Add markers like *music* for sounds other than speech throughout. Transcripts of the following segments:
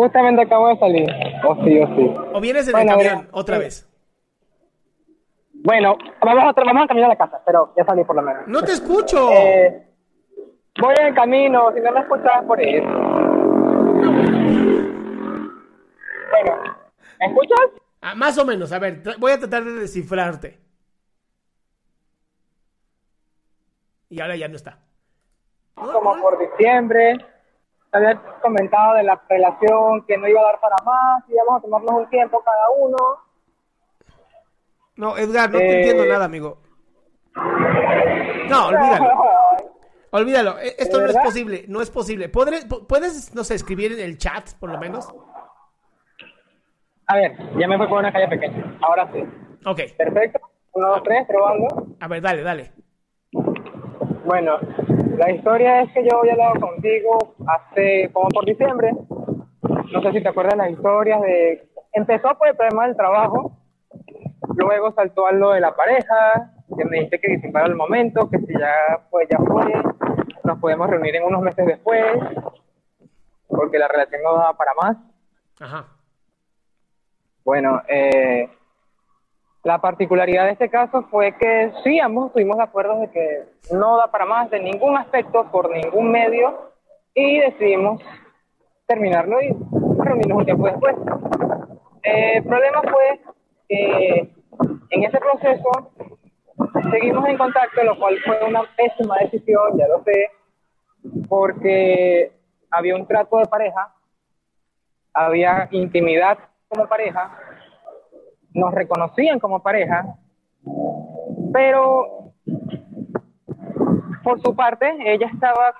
Justamente acabo de salir. Oh, sí, oh, sí. O vienes en Bueno, el mira, camión otra eh, vez. Bueno, vamos a, vamos a caminar a la casa, pero ya salí por lo menos. No te escucho. Eh, voy en camino, si no me escuchas por eso. Bueno, ¿me escuchas? Ah, más o menos, a ver, voy a tratar de descifrarte. Y ahora ya no está. Como por diciembre. Te había comentado de la relación que no iba a dar para más, y íbamos a tomarnos un tiempo cada uno. No, Edgar, no te Eh. entiendo nada, amigo. No, olvídalo. *laughs* Olvídalo. E- Esto no es posible. No es posible. ¿Podré- po- ¿Puedes, no sé, escribir en el chat, por lo menos? A ver, ya me fui por una calle pequeña. Ahora sí. Ok. Perfecto. Uno, dos, tres, probando. A ver, dale, dale. Bueno, la historia es que yo había hablado contigo hace como por diciembre. No sé si te acuerdas las historias de... Empezó por el problema del trabajo, luego saltó a lo de la pareja, que me dijiste que disipara el momento, que si ya pues ya fue, nos podemos reunir en unos meses después, porque la relación no daba para más. Ajá. Bueno, eh, la particularidad de este caso fue que sí, ambos estuvimos de acuerdo de que no da para más de ningún aspecto, por ningún medio, y decidimos terminarlo y reunirnos un tiempo después. Eh, el problema fue que en ese proceso seguimos en contacto, lo cual fue una pésima decisión, ya lo sé, porque había un trato de pareja, había intimidad como pareja, nos reconocían como pareja, pero por su parte ella estaba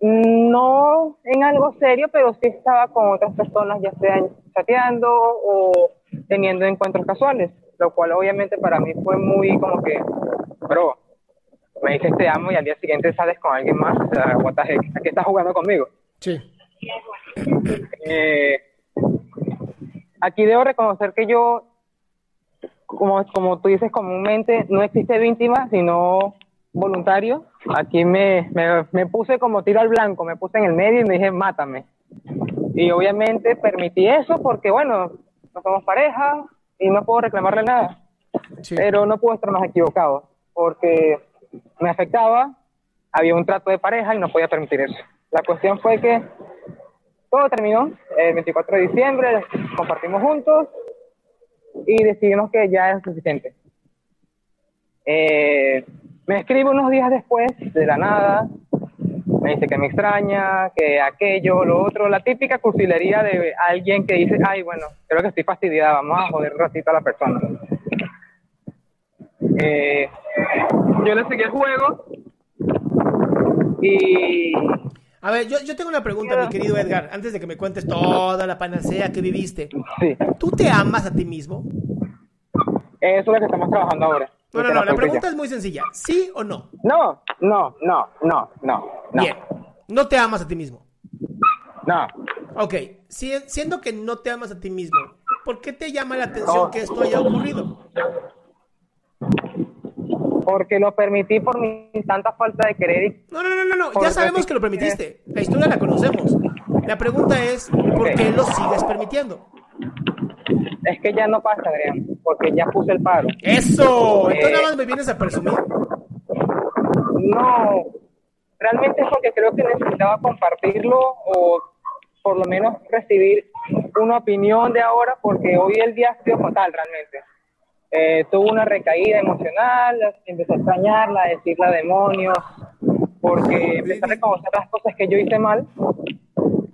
no en algo serio, pero sí estaba con otras personas, ya sea chateando o teniendo encuentros casuales, lo cual obviamente para mí fue muy como que, bro, me dices te amo y al día siguiente sales con alguien más, o sea, what the heck, ¿a qué estás jugando conmigo? Sí. Eh, aquí debo reconocer que yo, como, como tú dices comúnmente, no existe víctima, sino voluntario. Aquí me, me, me puse como tiro al blanco, me puse en el medio y me dije, mátame. Y obviamente permití eso porque, bueno, no somos pareja y no puedo reclamarle nada. Sí. Pero no puedo estar más equivocado porque me afectaba, había un trato de pareja y no podía permitir eso. La cuestión fue que todo terminó el 24 de diciembre, compartimos juntos y decidimos que ya es suficiente. Eh, me escribe unos días después, de la nada, me dice que me extraña, que aquello, lo otro, la típica cursilería de alguien que dice, ay, bueno, creo que estoy fastidiada, vamos a joder un ratito a la persona. Eh, yo le seguí el juego y A ver, yo, yo tengo una pregunta, mi querido Edgar, antes de que me cuentes toda la panacea que viviste. sí, ¿Tú te amas a ti mismo? eso es lo que estamos trabajando ahora. No, no, no, la pregunta es muy sencilla. ¿Sí o no? No, no, no, no, no, no. Bien. No te amas a ti mismo. No. Ok, siendo que no te amas a ti mismo, ¿por qué te llama la atención que esto haya ocurrido? Porque lo permití por mi tanta falta de querer. No, no, no, no, no. ya sabemos que lo permitiste. La historia la conocemos. La pregunta es, ¿por qué lo sigues permitiendo? Es que ya no pasa, Adrián, porque ya puse el paro. ¡Eso! Entonces nada más me vienes a presumir. No, realmente es porque creo que necesitaba compartirlo o por lo menos recibir una opinión de ahora, porque hoy el día ha sido fatal realmente. Eh, tuvo una recaída emocional, empecé a extrañarla, a decirle demonios, porque empecé a reconocer las cosas que yo hice mal.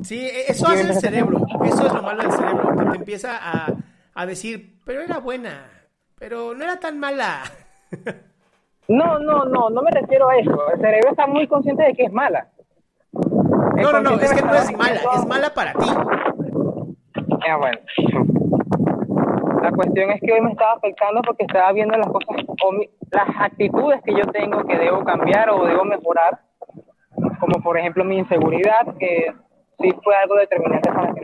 Sí, e-, eso hace el cerebro, eso es lo malo del cerebro, que te empieza a, a decir, pero era buena, pero no era tan mala. *laughs* No, no, no, no me refiero a eso. El cerebro está muy consciente de que es mala. no, no, no, es que no es mala, es mala para ti. Ya, bueno. La cuestión es que hoy me estaba afectando porque estaba viendo las cosas, o las actitudes que yo tengo que debo cambiar o debo mejorar, como por ejemplo mi inseguridad, que sí fue algo determinante para que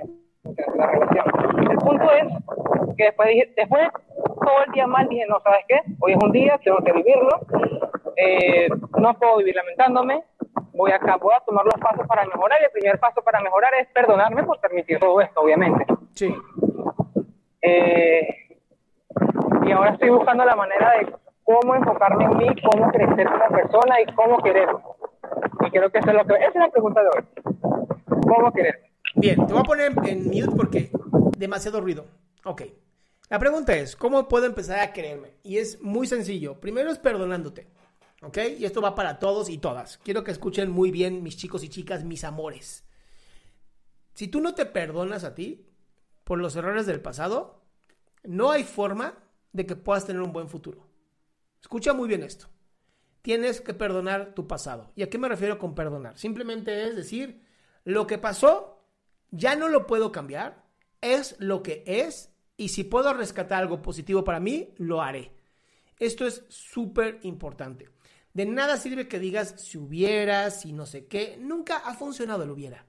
la relación. El punto es que después, dije, después de todo el día mal, dije, no, ¿sabes qué? Hoy es un día, tengo que vivirlo, eh, no puedo vivir lamentándome, voy a, voy a tomar los pasos para mejorar y el primer paso para mejorar es perdonarme por permitir todo esto, obviamente. Sí. Eh, y ahora estoy buscando la manera de cómo enfocarme en mí, cómo crecer como persona y cómo quererme. Y creo que eso es lo que esa es la pregunta de hoy. ¿Cómo quererme? Bien, te voy a poner en mute porque demasiado ruido. Ok. La pregunta es, ¿cómo puedo empezar a quererme? Y es muy sencillo. Primero es perdonándote. ¿Ok? Y esto va para todos y todas. Quiero que escuchen muy bien, mis chicos y chicas, mis amores. Si tú no te perdonas a ti, por los errores del pasado, no hay forma de que puedas tener un buen futuro. Escucha muy bien esto. Tienes que perdonar tu pasado. ¿Y a qué me refiero con perdonar? Simplemente es decir, lo que pasó ya no lo puedo cambiar, es lo que es y si puedo rescatar algo positivo para mí, lo haré. Esto es súper importante. De nada sirve que digas si hubiera, si no sé qué, nunca ha funcionado el hubiera.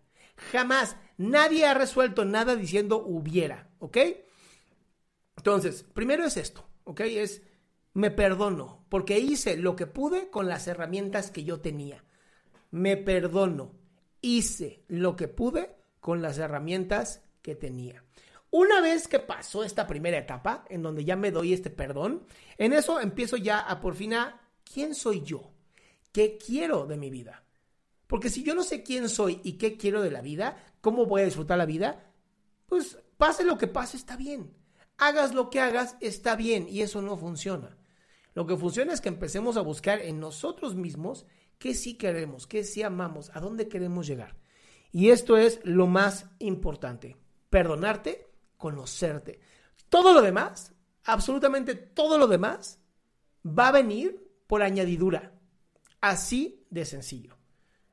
Jamás. Nadie ha resuelto nada diciendo hubiera, ¿ok? Entonces, primero es esto, ¿ok? Es me perdono porque hice lo que pude con las herramientas que yo tenía. Me perdono. Hice lo que pude con las herramientas que tenía. Una vez que pasó esta primera etapa, en donde ya me doy este perdón, en eso empiezo ya a por fin a quién soy yo, qué quiero de mi vida. Porque si yo no sé quién soy y qué quiero de la vida, cómo voy a disfrutar la vida, pues pase lo que pase, está bien. Hagas lo que hagas, está bien. Y eso no funciona. Lo que funciona es que empecemos a buscar en nosotros mismos qué sí queremos, qué sí amamos, a dónde queremos llegar. Y esto es lo más importante. Perdonarte, conocerte. Todo lo demás, absolutamente todo lo demás, va a venir por añadidura. Así de sencillo.